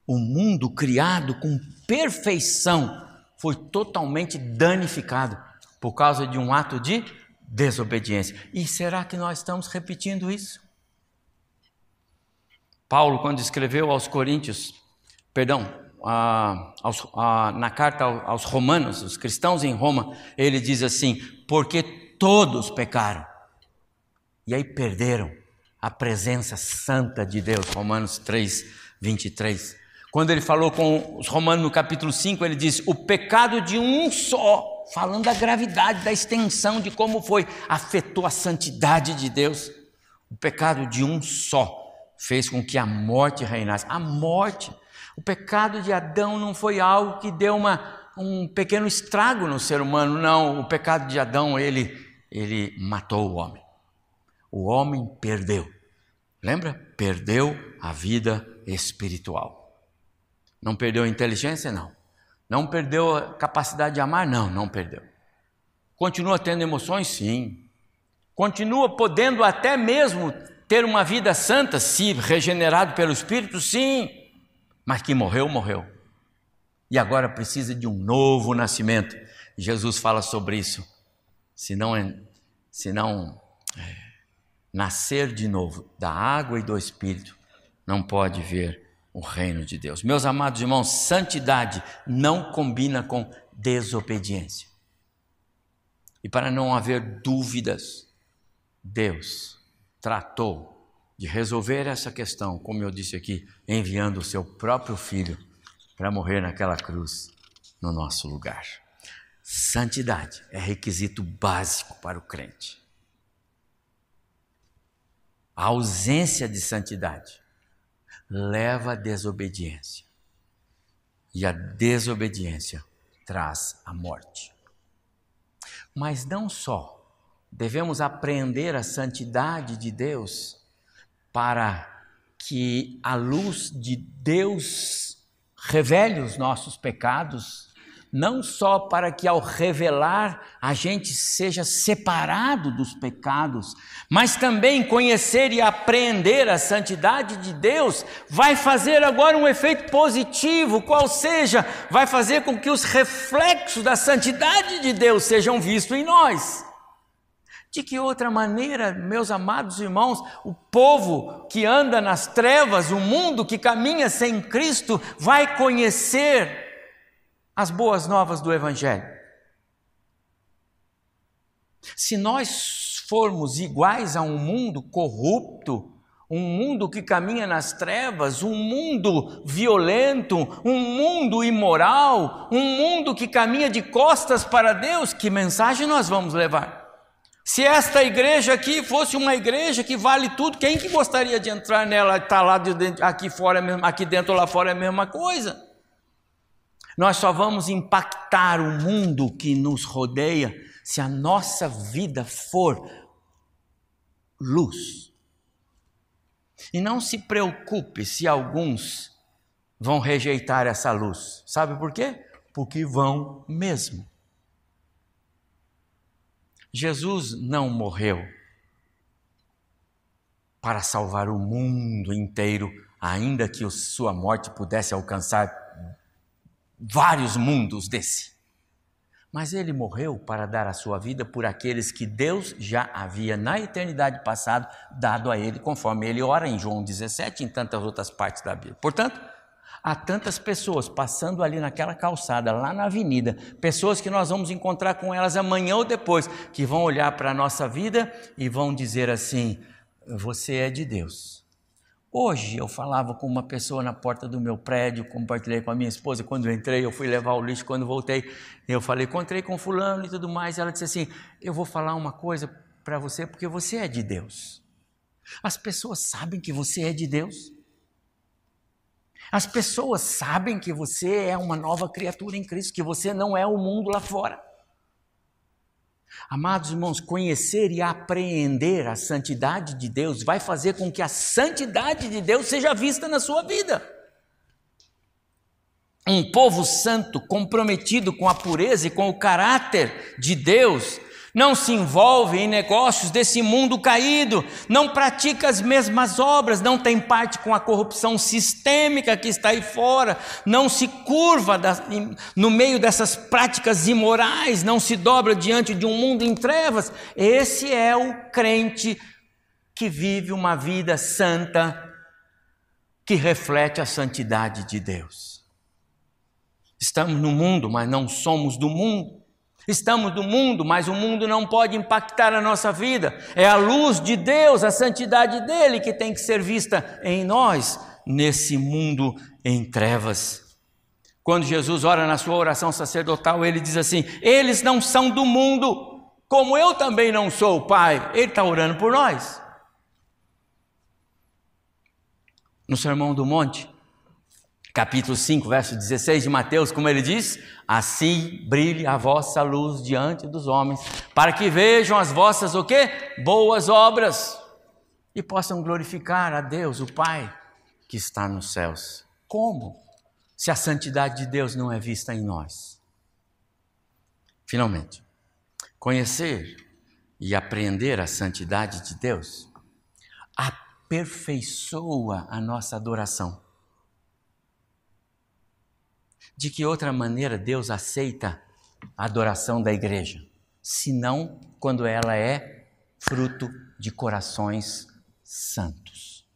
O mundo criado com perfeição foi totalmente danificado por causa de um ato de desobediência. E será que nós estamos repetindo isso? Paulo, quando escreveu aos Coríntios, perdão, a, aos, a, na carta aos Romanos, os cristãos em Roma, ele diz assim: porque todos pecaram e aí perderam a presença santa de Deus. Romanos 3, 23. Quando ele falou com os Romanos no capítulo 5, ele diz: o pecado de um só falando da gravidade, da extensão de como foi, afetou a santidade de Deus. O pecado de um só fez com que a morte reinasse. A morte, o pecado de Adão não foi algo que deu uma, um pequeno estrago no ser humano, não. O pecado de Adão, ele, ele matou o homem. O homem perdeu. Lembra? Perdeu a vida espiritual. Não perdeu a inteligência, não. Não perdeu a capacidade de amar? Não, não perdeu. Continua tendo emoções? Sim. Continua podendo até mesmo ter uma vida santa, se regenerado pelo Espírito? Sim. Mas que morreu, morreu. E agora precisa de um novo nascimento. Jesus fala sobre isso. Se não, se não é, nascer de novo da água e do Espírito, não pode ver o reino de Deus. Meus amados irmãos, santidade não combina com desobediência. E para não haver dúvidas, Deus tratou de resolver essa questão, como eu disse aqui, enviando o seu próprio filho para morrer naquela cruz no nosso lugar. Santidade é requisito básico para o crente. A ausência de santidade leva à desobediência. E a desobediência traz a morte. Mas não só devemos aprender a santidade de Deus para que a luz de Deus revele os nossos pecados não só para que ao revelar a gente seja separado dos pecados, mas também conhecer e aprender a santidade de Deus vai fazer agora um efeito positivo, qual seja, vai fazer com que os reflexos da santidade de Deus sejam vistos em nós. De que outra maneira, meus amados irmãos, o povo que anda nas trevas, o mundo que caminha sem Cristo, vai conhecer as boas novas do Evangelho? Se nós formos iguais a um mundo corrupto, um mundo que caminha nas trevas, um mundo violento, um mundo imoral, um mundo que caminha de costas para Deus, que mensagem nós vamos levar? Se esta igreja aqui fosse uma igreja que vale tudo, quem que gostaria de entrar nela? Está lá de dentro, aqui fora, aqui dentro, lá fora é a mesma coisa. Nós só vamos impactar o mundo que nos rodeia se a nossa vida for luz. E não se preocupe se alguns vão rejeitar essa luz. Sabe por quê? Porque vão mesmo. Jesus não morreu para salvar o mundo inteiro, ainda que sua morte pudesse alcançar vários mundos desse. Mas ele morreu para dar a sua vida por aqueles que Deus já havia na eternidade passada dado a ele, conforme ele ora em João 17 e em tantas outras partes da Bíblia. Portanto, Há tantas pessoas passando ali naquela calçada, lá na avenida, pessoas que nós vamos encontrar com elas amanhã ou depois, que vão olhar para a nossa vida e vão dizer assim: Você é de Deus. Hoje eu falava com uma pessoa na porta do meu prédio, compartilhei com a minha esposa quando eu entrei, eu fui levar o lixo, quando voltei, eu falei, encontrei com fulano e tudo mais, ela disse assim: "Eu vou falar uma coisa para você porque você é de Deus". As pessoas sabem que você é de Deus. As pessoas sabem que você é uma nova criatura em Cristo, que você não é o mundo lá fora. Amados irmãos, conhecer e apreender a santidade de Deus vai fazer com que a santidade de Deus seja vista na sua vida. Um povo santo, comprometido com a pureza e com o caráter de Deus, não se envolve em negócios desse mundo caído, não pratica as mesmas obras, não tem parte com a corrupção sistêmica que está aí fora, não se curva no meio dessas práticas imorais, não se dobra diante de um mundo em trevas. Esse é o crente que vive uma vida santa, que reflete a santidade de Deus. Estamos no mundo, mas não somos do mundo. Estamos no mundo, mas o mundo não pode impactar a nossa vida. É a luz de Deus, a santidade dele que tem que ser vista em nós, nesse mundo em trevas. Quando Jesus ora na sua oração sacerdotal, ele diz assim: Eles não são do mundo, como eu também não sou, Pai. Ele está orando por nós. No Sermão do Monte, capítulo 5, verso 16 de Mateus, como ele diz: Assim brilhe a vossa luz diante dos homens, para que vejam as vossas o quê? Boas obras e possam glorificar a Deus, o Pai, que está nos céus. Como? Se a santidade de Deus não é vista em nós. Finalmente, conhecer e aprender a santidade de Deus aperfeiçoa a nossa adoração. De que outra maneira Deus aceita a adoração da igreja? Senão quando ela é fruto de corações santos.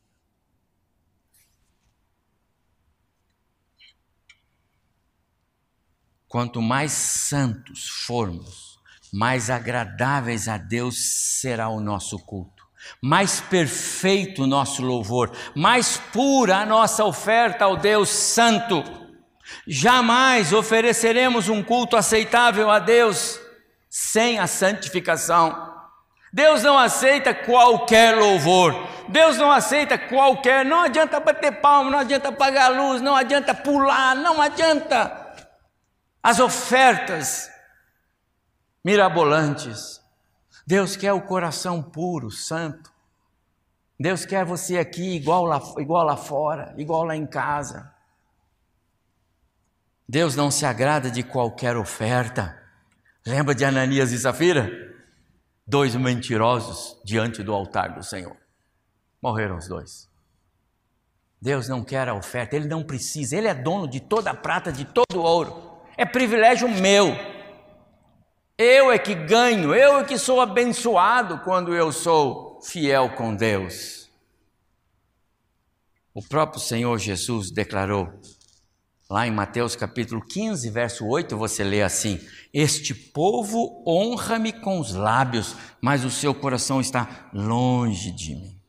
Quanto mais santos formos, mais agradáveis a Deus será o nosso culto, mais perfeito o nosso louvor, mais pura a nossa oferta ao Deus Santo. Jamais ofereceremos um culto aceitável a Deus sem a santificação. Deus não aceita qualquer louvor. Deus não aceita qualquer. Não adianta bater palma, não adianta apagar a luz, não adianta pular, não adianta. As ofertas mirabolantes. Deus quer o coração puro, santo. Deus quer você aqui igual lá, igual lá fora, igual lá em casa. Deus não se agrada de qualquer oferta. Lembra de Ananias e Safira? Dois mentirosos diante do altar do Senhor. Morreram os dois. Deus não quer a oferta, Ele não precisa, Ele é dono de toda a prata, de todo o ouro. É privilégio meu. Eu é que ganho, eu é que sou abençoado quando eu sou fiel com Deus. O próprio Senhor Jesus declarou, lá em Mateus capítulo 15, verso 8, você lê assim: Este povo honra-me com os lábios, mas o seu coração está longe de mim.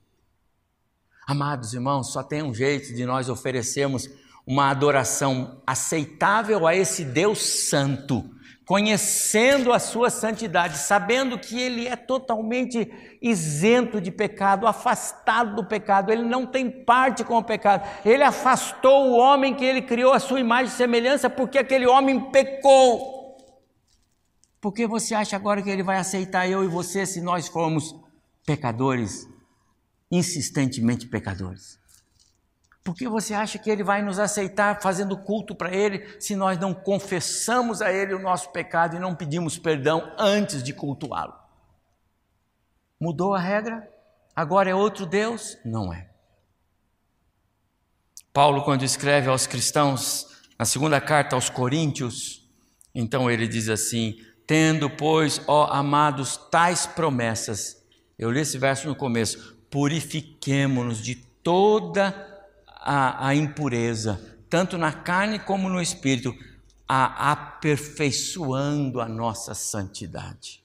Amados irmãos, só tem um jeito de nós oferecermos uma adoração aceitável a esse Deus Santo conhecendo a sua santidade, sabendo que ele é totalmente isento de pecado, afastado do pecado, ele não tem parte com o pecado. Ele afastou o homem que ele criou a sua imagem e semelhança porque aquele homem pecou. Por que você acha agora que ele vai aceitar eu e você se nós formos pecadores, insistentemente pecadores? Por que você acha que ele vai nos aceitar fazendo culto para ele se nós não confessamos a ele o nosso pecado e não pedimos perdão antes de cultuá-lo? Mudou a regra? Agora é outro Deus? Não é. Paulo, quando escreve aos cristãos, na segunda carta aos Coríntios, então ele diz assim: Tendo, pois, ó amados, tais promessas, eu li esse verso no começo, purifiquemo-nos de toda a, a impureza, tanto na carne como no espírito, a, aperfeiçoando a nossa santidade.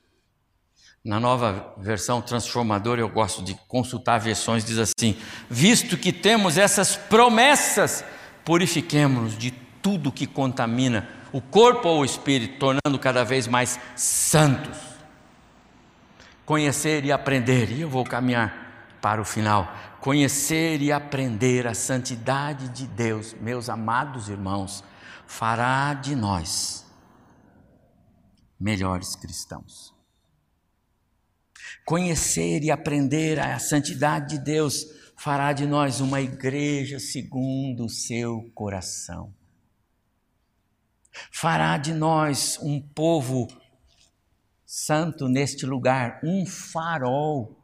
Na nova versão transformadora, eu gosto de consultar versões, diz assim: visto que temos essas promessas, purifiquemos-nos de tudo que contamina o corpo ou o espírito, tornando cada vez mais santos. Conhecer e aprender, e eu vou caminhar para o final conhecer e aprender a santidade de Deus, meus amados irmãos, fará de nós melhores cristãos. Conhecer e aprender a santidade de Deus fará de nós uma igreja segundo o seu coração. Fará de nós um povo santo neste lugar, um farol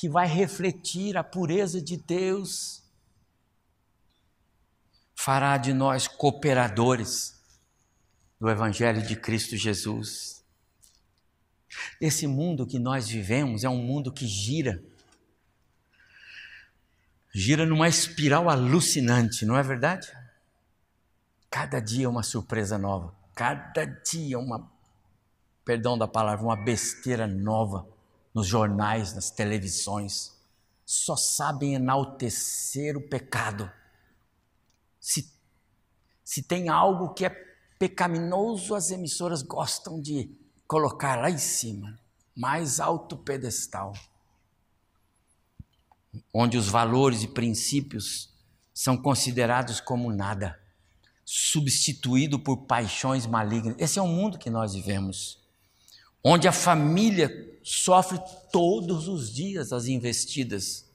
que vai refletir a pureza de Deus, fará de nós cooperadores do Evangelho de Cristo Jesus. Esse mundo que nós vivemos é um mundo que gira, gira numa espiral alucinante, não é verdade? Cada dia uma surpresa nova, cada dia uma, perdão da palavra, uma besteira nova nos jornais, nas televisões, só sabem enaltecer o pecado. Se, se tem algo que é pecaminoso, as emissoras gostam de colocar lá em cima, mais alto pedestal, onde os valores e princípios são considerados como nada, substituído por paixões malignas. Esse é o mundo que nós vivemos, onde a família sofre todos os dias as investidas,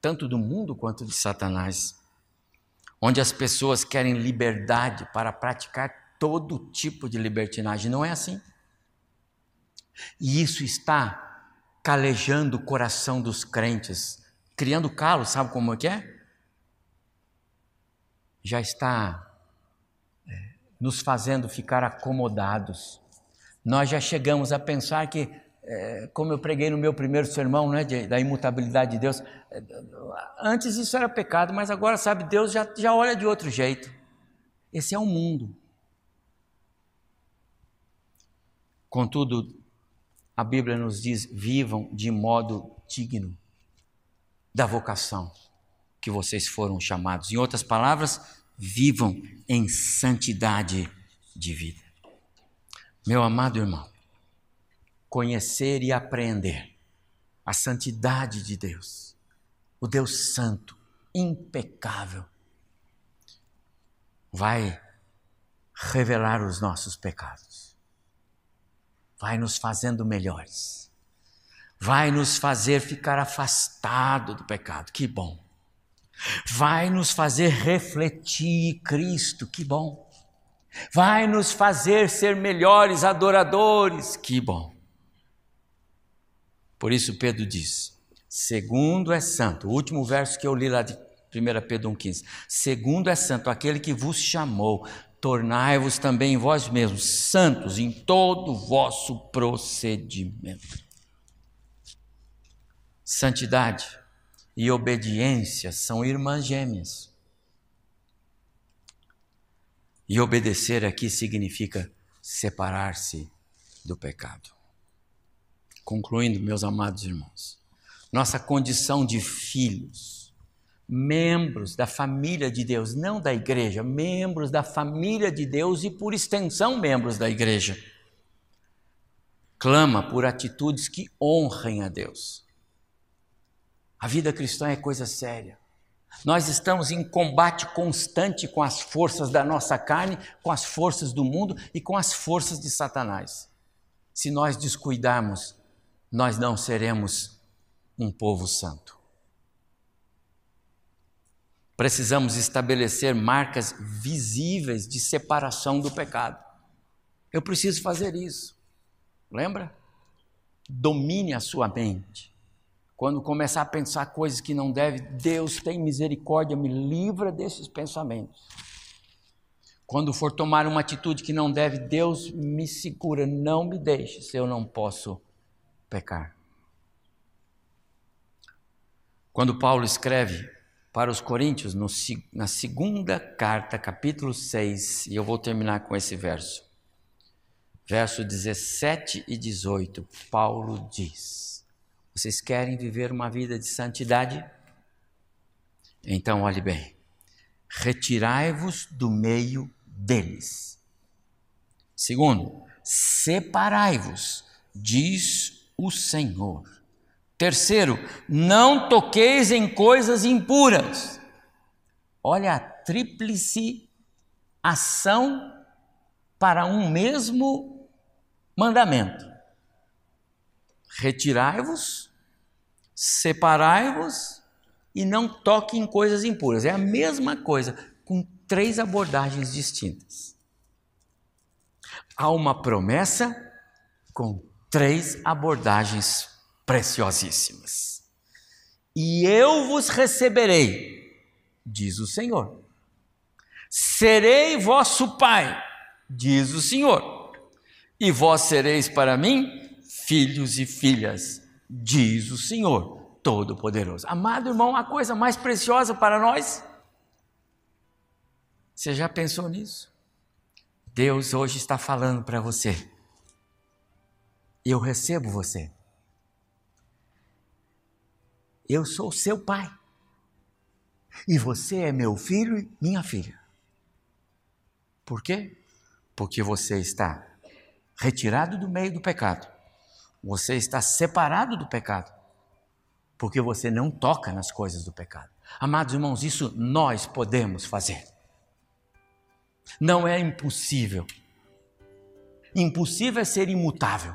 tanto do mundo quanto de Satanás, onde as pessoas querem liberdade para praticar todo tipo de libertinagem. Não é assim. E isso está calejando o coração dos crentes, criando calo, sabe como é que é? Já está é, nos fazendo ficar acomodados nós já chegamos a pensar que, é, como eu preguei no meu primeiro sermão, né, de, da imutabilidade de Deus, é, antes isso era pecado, mas agora, sabe, Deus já, já olha de outro jeito. Esse é o mundo. Contudo, a Bíblia nos diz: vivam de modo digno da vocação que vocês foram chamados. Em outras palavras, vivam em santidade de vida. Meu amado irmão, conhecer e aprender a santidade de Deus, o Deus Santo, impecável, vai revelar os nossos pecados, vai nos fazendo melhores, vai nos fazer ficar afastado do pecado, que bom, vai nos fazer refletir Cristo, que bom vai nos fazer ser melhores adoradores. Que bom. Por isso Pedro diz: segundo é santo, o último verso que eu li lá de 1 Pedro 1,15: segundo é santo aquele que vos chamou tornai-vos também vós mesmos santos em todo o vosso procedimento. Santidade e obediência são irmãs gêmeas. E obedecer aqui significa separar-se do pecado. Concluindo, meus amados irmãos, nossa condição de filhos, membros da família de Deus, não da igreja, membros da família de Deus e, por extensão, membros da igreja, clama por atitudes que honrem a Deus. A vida cristã é coisa séria. Nós estamos em combate constante com as forças da nossa carne, com as forças do mundo e com as forças de Satanás. Se nós descuidarmos, nós não seremos um povo santo. Precisamos estabelecer marcas visíveis de separação do pecado. Eu preciso fazer isso. Lembra? Domine a sua mente. Quando começar a pensar coisas que não deve, Deus tem misericórdia, me livra desses pensamentos. Quando for tomar uma atitude que não deve, Deus me segura, não me deixe se eu não posso pecar. Quando Paulo escreve para os Coríntios, no, na segunda carta, capítulo 6, e eu vou terminar com esse verso, verso 17 e 18, Paulo diz: vocês querem viver uma vida de santidade? Então, olhe bem: retirai-vos do meio deles. Segundo, separai-vos, diz o Senhor. Terceiro, não toqueis em coisas impuras. Olha a tríplice ação para um mesmo mandamento retirai-vos, separai-vos e não toque em coisas impuras. É a mesma coisa, com três abordagens distintas. Há uma promessa com três abordagens preciosíssimas. E eu vos receberei, diz o Senhor. Serei vosso Pai, diz o Senhor. E vós sereis para mim filhos e filhas, diz o Senhor Todo-Poderoso. Amado irmão, a coisa mais preciosa para nós. Você já pensou nisso? Deus hoje está falando para você. Eu recebo você. Eu sou seu pai. E você é meu filho e minha filha. Por quê? Porque você está retirado do meio do pecado você está separado do pecado, porque você não toca nas coisas do pecado. Amados irmãos, isso nós podemos fazer. Não é impossível. Impossível é ser imutável.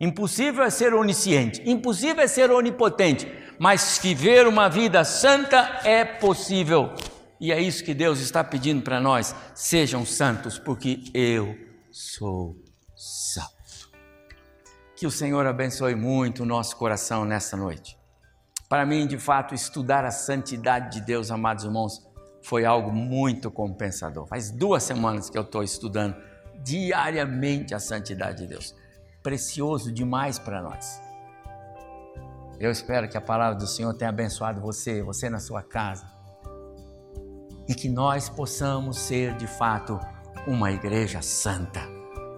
Impossível é ser onisciente. Impossível é ser onipotente. Mas viver uma vida santa é possível. E é isso que Deus está pedindo para nós: sejam santos, porque eu sou santo. Que o Senhor abençoe muito o nosso coração nessa noite. Para mim, de fato, estudar a santidade de Deus, amados irmãos, foi algo muito compensador. Faz duas semanas que eu estou estudando diariamente a santidade de Deus. Precioso demais para nós. Eu espero que a palavra do Senhor tenha abençoado você, você na sua casa. E que nós possamos ser, de fato, uma igreja santa,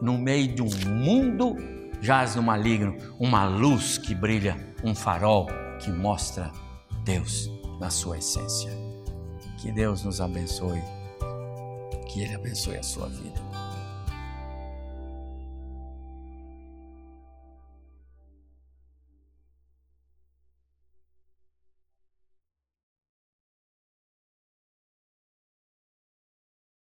no meio de um mundo jaz no maligno uma luz que brilha, um farol que mostra Deus na sua essência. Que Deus nos abençoe, que Ele abençoe a sua vida.